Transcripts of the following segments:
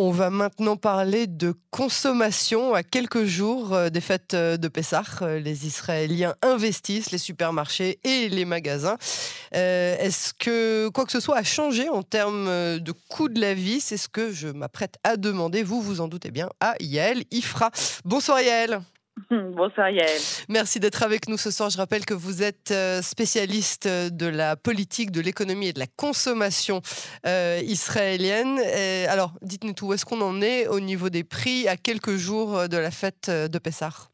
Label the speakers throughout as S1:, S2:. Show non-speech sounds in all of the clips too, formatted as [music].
S1: On va maintenant parler de consommation à quelques jours euh, des fêtes euh, de Pessah. Euh, les Israéliens investissent les supermarchés et les magasins. Est-ce que quoi que ce soit a changé en termes de coût de la vie? C'est ce que je m'apprête à demander. Vous vous en doutez bien à Yael Ifra. Bonsoir Yael. [laughs]
S2: Bonsoir Yael.
S1: Merci d'être avec nous ce soir. Je rappelle que vous êtes euh, spécialiste euh, de la politique, de l'économie et de la consommation euh, israélienne. alors, dites-nous tout, où est-ce qu'on en est au niveau des prix à quelques jours de la fête de Pessah?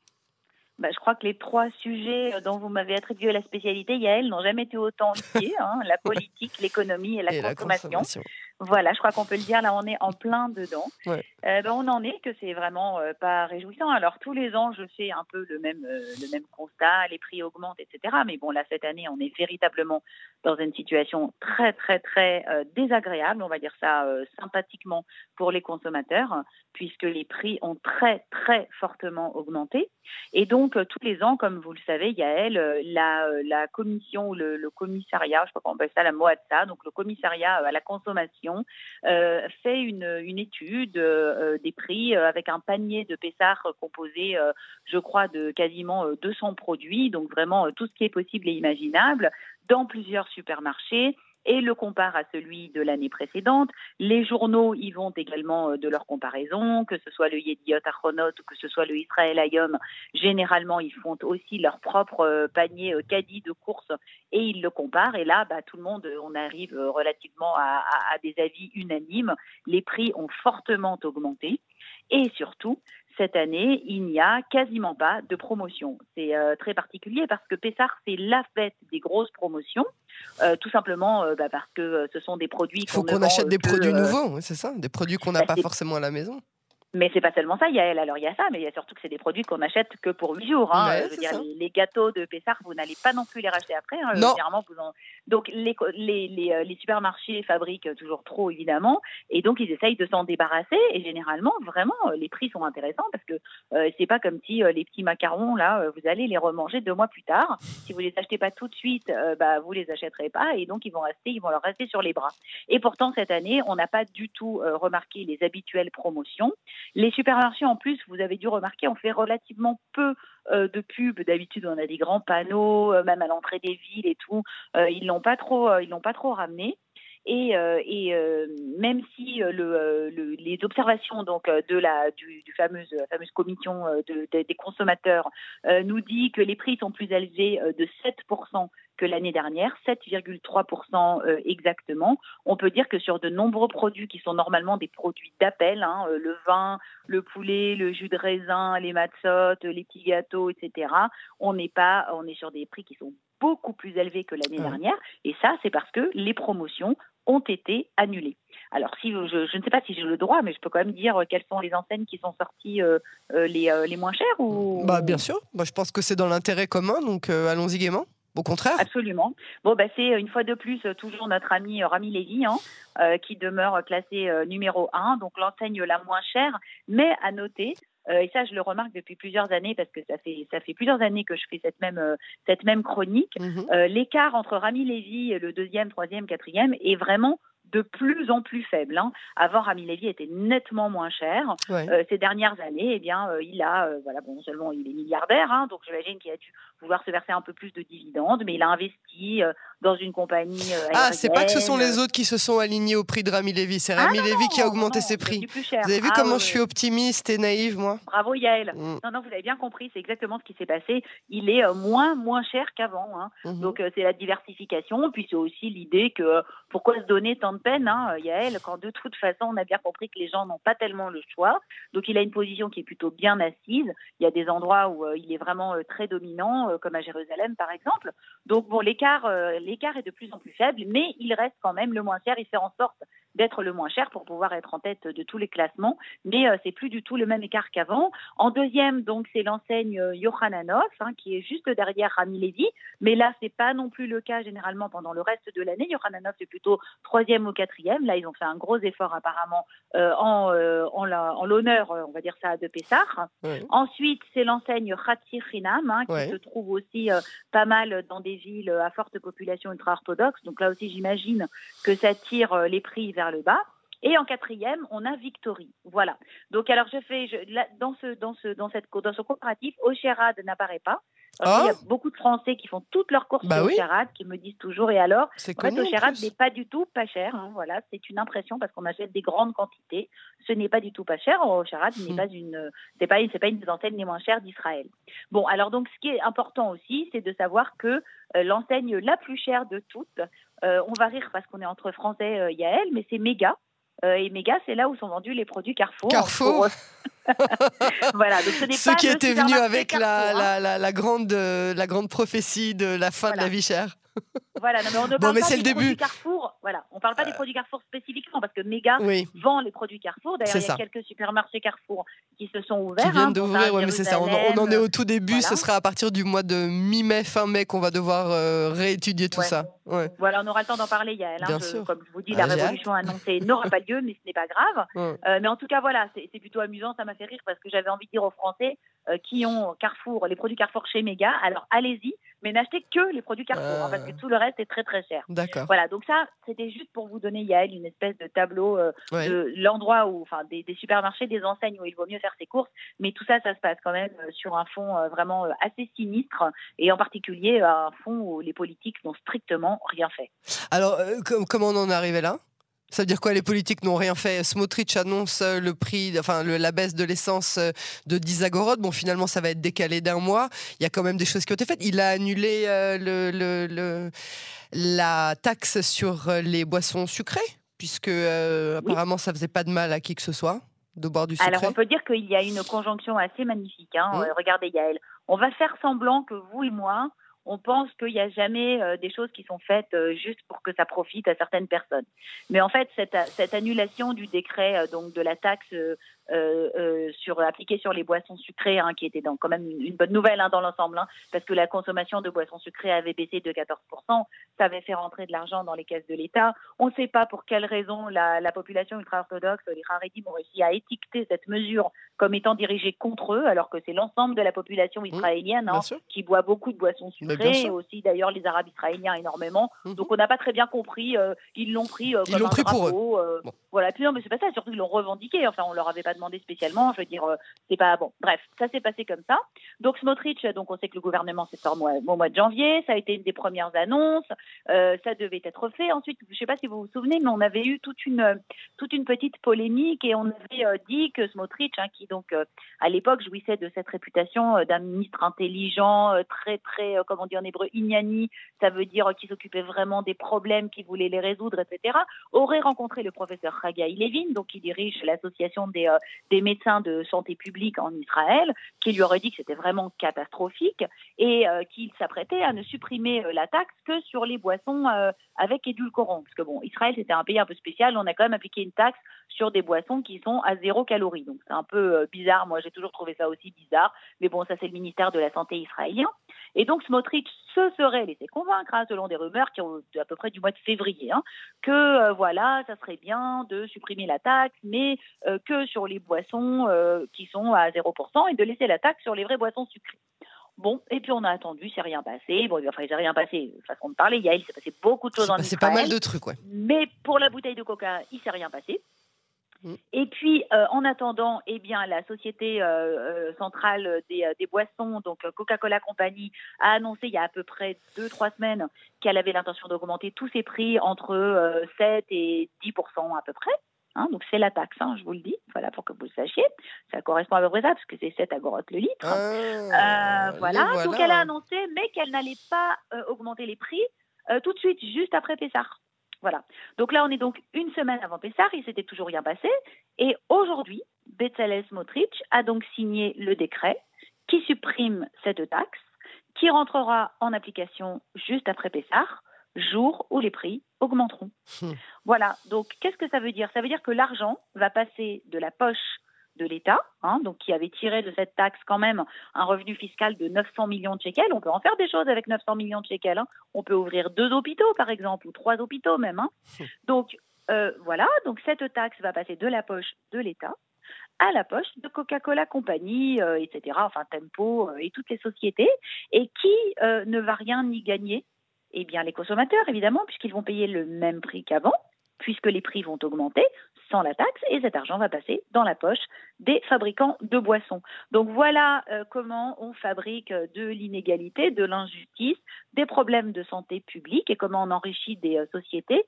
S2: Bah, je crois que les trois sujets dont vous m'avez attribué la spécialité, Yael, n'ont jamais été autant liés hein, la politique, l'économie et, la, consommation. Voilà, je crois qu'on peut le dire, là on est en plein dedans. Euh, ben, on en est que c'est vraiment euh, pas réjouissant. Alors tous les ans, je fais un peu le même, euh, le même constat, les prix augmentent, etc. Mais bon, là cette année, on est véritablement dans une situation très, très, très désagréable, on va dire ça sympathiquement pour les consommateurs, puisque les prix ont très, très fortement augmenté. Et donc, tous les ans, comme vous le savez, Yael, la, la commission, le, le commissariat, je ne sais pas comment on appelle ça, la MOATSA, donc le commissariat à la consommation, euh, fait une, étude euh, des prix euh, avec un panier de Pessard composé, je crois, de quasiment 200 produits, donc vraiment tout ce qui est possible et imaginable, dans plusieurs supermarchés et le compare à celui de l'année précédente. Les journaux y vont également euh, de leur comparaison, que ce soit le Yediot Achronot ou que ce soit le Israël Ayom. Généralement, ils font aussi leur propre euh, panier euh, caddie de course et ils le comparent. Et là, bah, tout le monde, on arrive relativement à, à des avis unanimes. Les prix ont fortement augmenté. Et surtout, cette année, il n'y a quasiment pas de promotion. C'est euh, très particulier parce que Pessar, c'est la fête des grosses promotions, euh, tout simplement euh, bah, parce que ce sont des produits.
S1: Il faut qu'on achète des produits nouveaux, c'est ça Des produits qu'on n'a bah, pas forcément à la maison
S2: mais c'est pas seulement ça, il y a elle, alors il y a ça, mais il y a surtout que c'est des produits qu'on achète que pour 8 jours. Hein. les, gâteaux de Pessard, vous n'allez pas non plus les racheter après. Hein.
S1: Non.
S2: Vous en... Donc les, les, les, euh, les, supermarchés fabriquent toujours trop, évidemment, et donc ils essayent de s'en débarrasser. Et généralement, vraiment, euh, les prix sont intéressants parce que euh, c'est pas comme si les petits macarons, là, vous allez les remanger deux mois plus tard. Si vous les achetez pas tout de suite, bah, vous les achèterez pas, et donc ils vont rester, ils vont leur rester sur les bras. Et pourtant, cette année, on n'a pas du tout remarqué les habituelles promotions. Les supermarchés, en plus, vous avez dû remarquer, on fait relativement peu euh, de pubs. D'habitude, on a des grands panneaux, euh, même à l'entrée des villes et tout. Euh, ils l'ont pas trop, ils l'ont pas trop ramené. Et, même si le, les observations donc de la du, du fameuse fameuse commission de, des consommateurs nous dit que les prix sont plus élevés de 7% que l'année dernière, 7,3% euh, exactement. On peut dire que sur de nombreux produits qui sont normalement des produits d'appel, hein, euh, le vin, le poulet, le jus de raisin, les matzottes, les petits gâteaux, etc., on n'est pas, on est sur des prix qui sont beaucoup plus élevés que l'année dernière. Et ça, c'est parce que les promotions ont été annulées. Alors, si je, ne sais pas si j'ai le droit, mais je peux quand même dire quelles sont les enseignes qui sont sorties euh, les, les, moins chères ou...
S1: Bah, bien sûr. Bah, je pense que c'est dans l'intérêt commun, donc allons-y gaiement. Au contraire
S2: Absolument. Bon, bah, c'est une fois de plus toujours notre ami euh, Rami Lévy hein, euh, qui demeure classé euh, numéro 1, donc l'enseigne la moins chère, mais à noter. et ça, je le remarque depuis plusieurs années parce que ça fait ça fait plusieurs années que je fais cette même cette même chronique. Mhm. L'écart entre Rami Lévy, le deuxième, troisième, quatrième, est vraiment de plus en plus faible. Hein. Avant, Rami Levy était nettement moins cher. Euh, ces dernières années, eh bien, euh, il a, euh, voilà, bon, seulement il est milliardaire, hein, donc j'imagine qu'il a dû vouloir se verser un peu plus de dividendes, mais il a investi dans une compagnie.
S1: ah, c'est pas que ce sont les autres qui se sont alignés au prix de Rami Levy, c'est Rami ah, Levy qui a augmenté ses prix. Vous avez vu ah, comment je suis optimiste et naïve, moi
S2: Bravo Yael. Mm. Non, non, vous avez bien compris, c'est exactement ce qui s'est passé. Il est moins, moins cher qu'avant. Hein. Mhm. Donc c'est la diversification, puis c'est aussi l'idée que pourquoi se donner tant de peine, hein, Yael, quand de toute façon, on a bien compris que les gens n'ont pas tellement le choix. Donc, il a une position qui est plutôt bien assise. Il y a des endroits où euh, il est vraiment euh, très dominant, euh, comme à Jérusalem, par exemple. Donc, bon, l'écart, l'écart est de plus en plus faible, mais il reste quand même le moins cher. Il fait en sorte d'être le moins cher pour pouvoir être en tête de tous les classements, mais c'est plus du tout le même écart qu'avant. En deuxième, donc, c'est l'enseigne Yohananov, hein, qui est juste derrière Rami Levy, mais là, c'est pas non plus le cas généralement pendant le reste de l'année. Yohananov, c'est plutôt troisième ou quatrième. Là, ils ont fait un gros effort apparemment euh, en, euh, en l'honneur, euh, on va dire ça, de Pessah. Ensuite, c'est l'enseigne Khatsir hein, qui se trouve aussi pas mal dans des villes à forte population ultra-orthodoxe. Donc là aussi, j'imagine que ça tire les prix vers le bas. Et en quatrième, on a Victory. Voilà. Donc alors je fais dans ce dans ce dans cette dans ce coopératif, Ocherad n'apparaît pas. Il y a oh. beaucoup de Français qui font toutes leurs courses bah au qui me disent toujours et alors? En fait, Ocherad n'est pas du tout pas cher. Hein, voilà, c'est une impression parce qu'on achète des grandes quantités. Ce n'est pas du tout pas cher. N'est hmm. pas une, c'est pas c'est pas une des enseignes les moins chères d'Israël. Bon, alors donc ce qui est important aussi, c'est de savoir que euh, l'enseigne la plus chère de toutes, on va rire parce qu'on est entre Français, euh, Yael, mais c'est Méga. et Méga, c'est là où sont vendus les produits Carrefour.
S1: Carrefour. [laughs]
S2: voilà, donc ce
S1: Ceux qui étaient venus avec la, hein. la, la, grande, la grande prophétie de la fin de la vie chère.
S2: Voilà, non, mais on ne parle pas des produits Carrefour. Voilà, on parle pas des euh. produits Carrefour spécifiquement parce que Mega vend les produits Carrefour. D'ailleurs, il y a quelques supermarchés Carrefour qui se sont ouverts. Qui
S1: viennent hein, d'ouvrir, oui, mais c'est ça. On, en est au tout début. Ce sera à partir du mois de mi-mai, fin mai qu'on va devoir euh, réétudier tout ça.
S2: Voilà, on aura le temps d'en parler, Yael. Hein, comme je vous dis, la révolution annoncée n'aura pas lieu, mais ce n'est pas grave. [laughs] Euh, mais en tout cas, voilà, c'est plutôt amusant. Ça m'a fait rire parce que j'avais envie de dire aux Français qui ont Carrefour, les produits Carrefour chez Mega, alors allez-y, mais n'achetez que les produits Carrefour, hein, parce que tout le reste est très très cher.
S1: D'accord.
S2: Voilà, donc ça, c'était juste pour vous donner, Yael, une espèce de tableau euh, de l'endroit où, enfin, des, supermarchés, des enseignes où il vaut mieux faire ses courses, mais tout ça, ça se passe quand même euh, sur un fond euh, vraiment assez sinistre, et en particulier un fond où les politiques n'ont strictement rien fait.
S1: Alors, comment on en est arrivé là? Ça veut dire quoi Les politiques n'ont rien fait? Smotrich annonce euh, le prix, enfin la baisse de l'essence euh, de 10 agorodes. Bon, finalement, ça va être décalé d'un mois. Il y a quand même des choses qui ont été faites. Il a annulé euh, le, la taxe sur les boissons sucrées, puisque apparemment, ça faisait pas de mal à qui que ce soit de boire du sucré.
S2: Alors, on peut dire qu'il y a une conjonction assez magnifique. Hein. Mmh. regardez, Yael, on va faire semblant que vous et moi, on pense qu'il n'y a jamais euh, des choses qui sont faites euh, juste pour que ça profite à certaines personnes. Mais en fait, cette, annulation du décret euh, donc de la taxe sur appliqué sur les boissons sucrées, hein, qui était donc quand même une, bonne nouvelle hein, dans l'ensemble, hein, parce que la consommation de boissons sucrées avait baissé de 14%, ça avait fait rentrer de l'argent dans les caisses de l'État. On ne sait pas pour quelle raison la, la population ultra-orthodoxe, les Haredim, ont réussi à étiqueter cette mesure comme étant dirigée contre eux, alors que c'est l'ensemble de la population mmh, israélienne hein, qui boit beaucoup de boissons sucrées, et aussi d'ailleurs les Arabes israéliens énormément. Mmh. Donc on n'a pas très bien compris, euh, ils l'ont pris comme un
S1: pris
S2: drapeau.
S1: Pour eux.
S2: Voilà, puis non, mais c'est pas ça, surtout ils l'ont revendiqué. Enfin, on leur avait pas demandé spécialement. Je veux dire, euh, c'est pas bon. Bref, ça s'est passé comme ça. Donc Smotrich, donc on sait que le gouvernement s'est formé au mois de janvier. Ça a été une des premières annonces. Euh, ça devait être fait. Ensuite, je sais pas si vous vous souvenez, mais on avait eu toute une toute une petite polémique et on avait euh, dit que Smotrich, hein, qui donc à l'époque jouissait de cette réputation d'un ministre intelligent, très très, comment on dit en hébreu, ignani, ça veut dire qu'il s'occupait vraiment des problèmes, qu'il voulait les résoudre, etc., aurait rencontré le professeur Haggai Levin, donc qui dirige l'association des, des médecins de santé publique en Israël, qui lui aurait dit que c'était vraiment catastrophique et euh, qu'il s'apprêtait à ne supprimer euh, la taxe que sur les boissons avec édulcorants. Parce que bon, Israël c'était un pays un peu spécial, on a quand même appliqué une taxe sur des boissons qui sont à zéro calorie. Donc c'est un peu bizarre, moi j'ai toujours trouvé ça aussi bizarre, mais bon, ça c'est le ministère de la Santé israélien. Et donc Smotrich se serait laissé convaincre, hein, selon des rumeurs qui ont à peu près du mois de février, hein, que voilà, ça serait bien de supprimer la taxe, mais euh, que sur les boissons euh, qui sont à 0% et de laisser la taxe sur les vraies boissons sucrées. Bon, et puis on a attendu, c'est rien passé. Bon, enfin, il s'est rien passé, façon de parler. Il s'est passé beaucoup de choses en Israël.
S1: C'est pas mal de trucs, ouais.
S2: Mais pour la bouteille de coca, il s'est rien passé. Mm. Et puis, euh, en attendant, eh bien, la société centrale des, des, boissons, donc Coca-Cola Company, a annoncé il y a à peu près 2-3 semaines qu'elle avait l'intention d'augmenter tous ses prix entre 7 et 10 à peu près. Hein, donc c'est la taxe, hein, je vous le dis, voilà pour que vous le sachiez. Ça correspond à peu près ça, parce que c'est 7 agorotes le litre. Ah, euh, voilà. donc elle a annoncé, mais qu'elle n'allait pas euh, augmenter les prix euh, tout de suite, juste après Pessar. Voilà. Donc là, on est donc une semaine avant Pessar, il s'était toujours rien passé. Et aujourd'hui, Bezalel Smotrich a donc signé le décret qui supprime cette taxe, qui rentrera en application juste après Pessar jour où les prix augmenteront. Hmm. Voilà, donc qu'est-ce que ça veut dire? Ça veut dire que l'argent va passer de la poche de l'État, hein, donc qui avait tiré de cette taxe quand même un revenu fiscal de 900 millions de shekels. On peut en faire des choses avec 900 millions de shekels. Hein. On peut ouvrir deux hôpitaux, par exemple, ou trois hôpitaux même. Hein. Hmm. Donc euh, voilà, donc cette taxe va passer de la poche de l'État à la poche de Coca-Cola Company, euh, etc., enfin Tempo euh, et toutes les sociétés, et qui ne va rien y gagner eh bien, les consommateurs, évidemment, puisqu'ils vont payer le même prix qu'avant, puisque les prix vont augmenter, sans la taxe et cet argent va passer dans la poche des fabricants de boissons. Donc voilà euh, comment on fabrique euh, de l'inégalité, de l'injustice, des problèmes de santé publique et comment on enrichit des euh, sociétés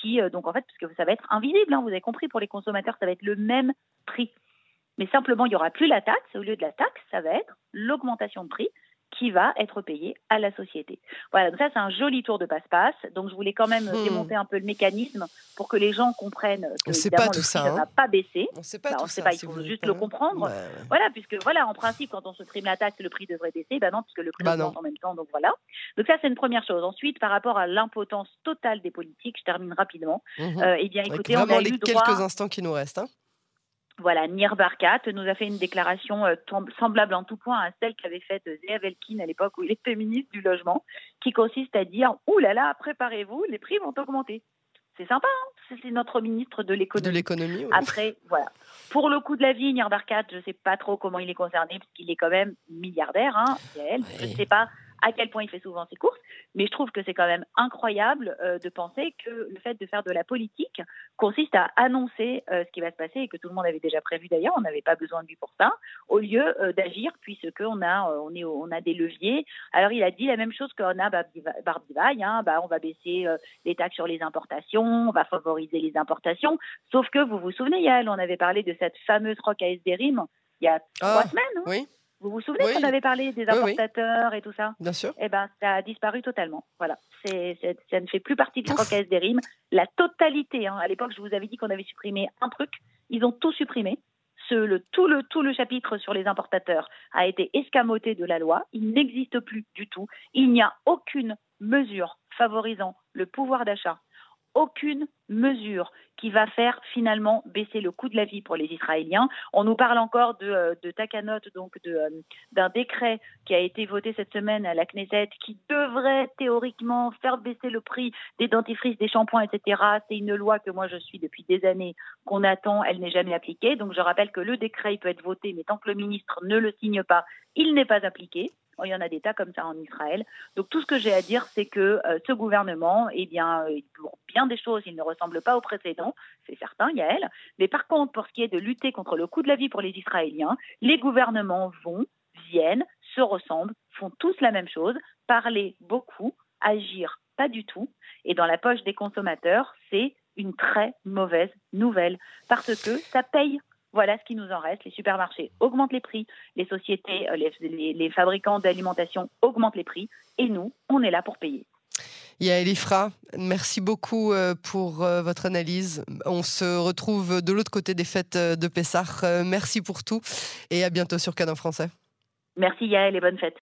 S2: qui, donc en fait, parce que ça va être invisible, hein, vous avez compris, pour les consommateurs, ça va être le même prix. Mais simplement, il n'y aura plus la taxe. Au lieu de la taxe, ça va être l'augmentation de prix qui va être payé à la société. Voilà, donc ça c'est un joli tour de passe-passe. Donc je voulais quand même hmm. démonter un peu le mécanisme pour que les gens comprennent que
S1: on pas tout ça,
S2: ne va
S1: hein.
S2: pas baisser.
S1: On sait pas bah, tout
S2: sait
S1: ça.
S2: il faut juste le comprendre. Voilà, puisque voilà, en principe, quand on se prime la taxe, le prix devrait baisser. Ben non, puisque le prix bah augmente en même temps. Donc voilà. Donc ça c'est une première chose. Ensuite, par rapport à l'impotence totale des politiques, je termine rapidement. Euh, eh bien, écoutez,
S1: on a les quelques instants qui nous restent. Hein.
S2: Voilà, Nir Barkat nous a fait une déclaration euh, semblable en tout point à celle qu'avait faite Zéa Velkin à l'époque où il était ministre du Logement, qui consiste à dire « Ouh là là, préparez-vous, les prix vont augmenter ». C'est sympa, hein? C'est notre ministre de l'économie.
S1: De l'économie,
S2: Après, voilà. Pour le coût de la vie, Nir Barkat, je ne sais pas trop comment il est concerné, puisqu'il est quand même milliardaire, hein, Je ne sais pas à quel point il fait souvent ses courses, mais je trouve que c'est quand même incroyable euh, de penser que le fait de faire de la politique consiste à annoncer euh, ce qui va se passer et que tout le monde avait déjà prévu d'ailleurs, on n'avait pas besoin de lui pour ça, au lieu euh, d'agir puisqu'on a, on est, on a des leviers. Alors il a dit la même chose qu'on a Barbivaille, hein, bah, on va baisser les taxes sur les importations, on va favoriser les importations, sauf que vous vous souvenez, Yael, on avait parlé de cette fameuse rock à SDRIM il y a trois ah, semaines. Hein
S1: oui.
S2: Vous vous souvenez qu'on avait parlé des importateurs et tout ça
S1: Bien sûr.
S2: Eh bien, ça a disparu totalement. Voilà. C'est, ça ne fait plus partie du des rimes. La totalité, hein. à l'époque, je vous avais dit qu'on avait supprimé un truc. Ils ont tout supprimé. Ce, le, tout, le, tout le chapitre sur les importateurs a été escamoté de la loi. Il n'existe plus du tout. Il n'y a aucune mesure favorisant le pouvoir d'achat aucune mesure qui va faire finalement baisser le coût de la vie pour les Israéliens. On nous parle encore de, euh, Takanot, donc euh, d'un décret qui a été voté cette semaine à la Knesset qui devrait théoriquement faire baisser le prix des dentifrices, des shampoings, etc. C'est une loi que moi je suis depuis des années qu'on attend, elle n'est jamais appliquée. Donc je rappelle que le décret peut être voté, mais tant que le ministre ne le signe pas, il n'est pas appliqué. Il y en a des tas comme ça en Israël. Donc tout ce que j'ai à dire, c'est que euh, ce gouvernement, eh bien, pour bien des choses, il ne ressemble pas au précédent, c'est certain, Yael. Mais par contre, pour ce qui est de lutter contre le coût de la vie pour les Israéliens, les gouvernements vont, viennent, se ressemblent, font tous la même chose, parler beaucoup, agir pas du tout. Et dans la poche des consommateurs, c'est une très mauvaise nouvelle parce que ça paye voilà ce qui nous en reste. Les supermarchés augmentent les prix, les sociétés, euh, les, fabricants d'alimentation augmentent les prix, et nous, on est là pour payer.
S1: Yael Ifra, merci beaucoup euh, pour euh, votre analyse. On se retrouve de l'autre côté des fêtes de Pessah. Merci pour tout et à bientôt sur Canon Français.
S2: Merci Yael et bonne fête.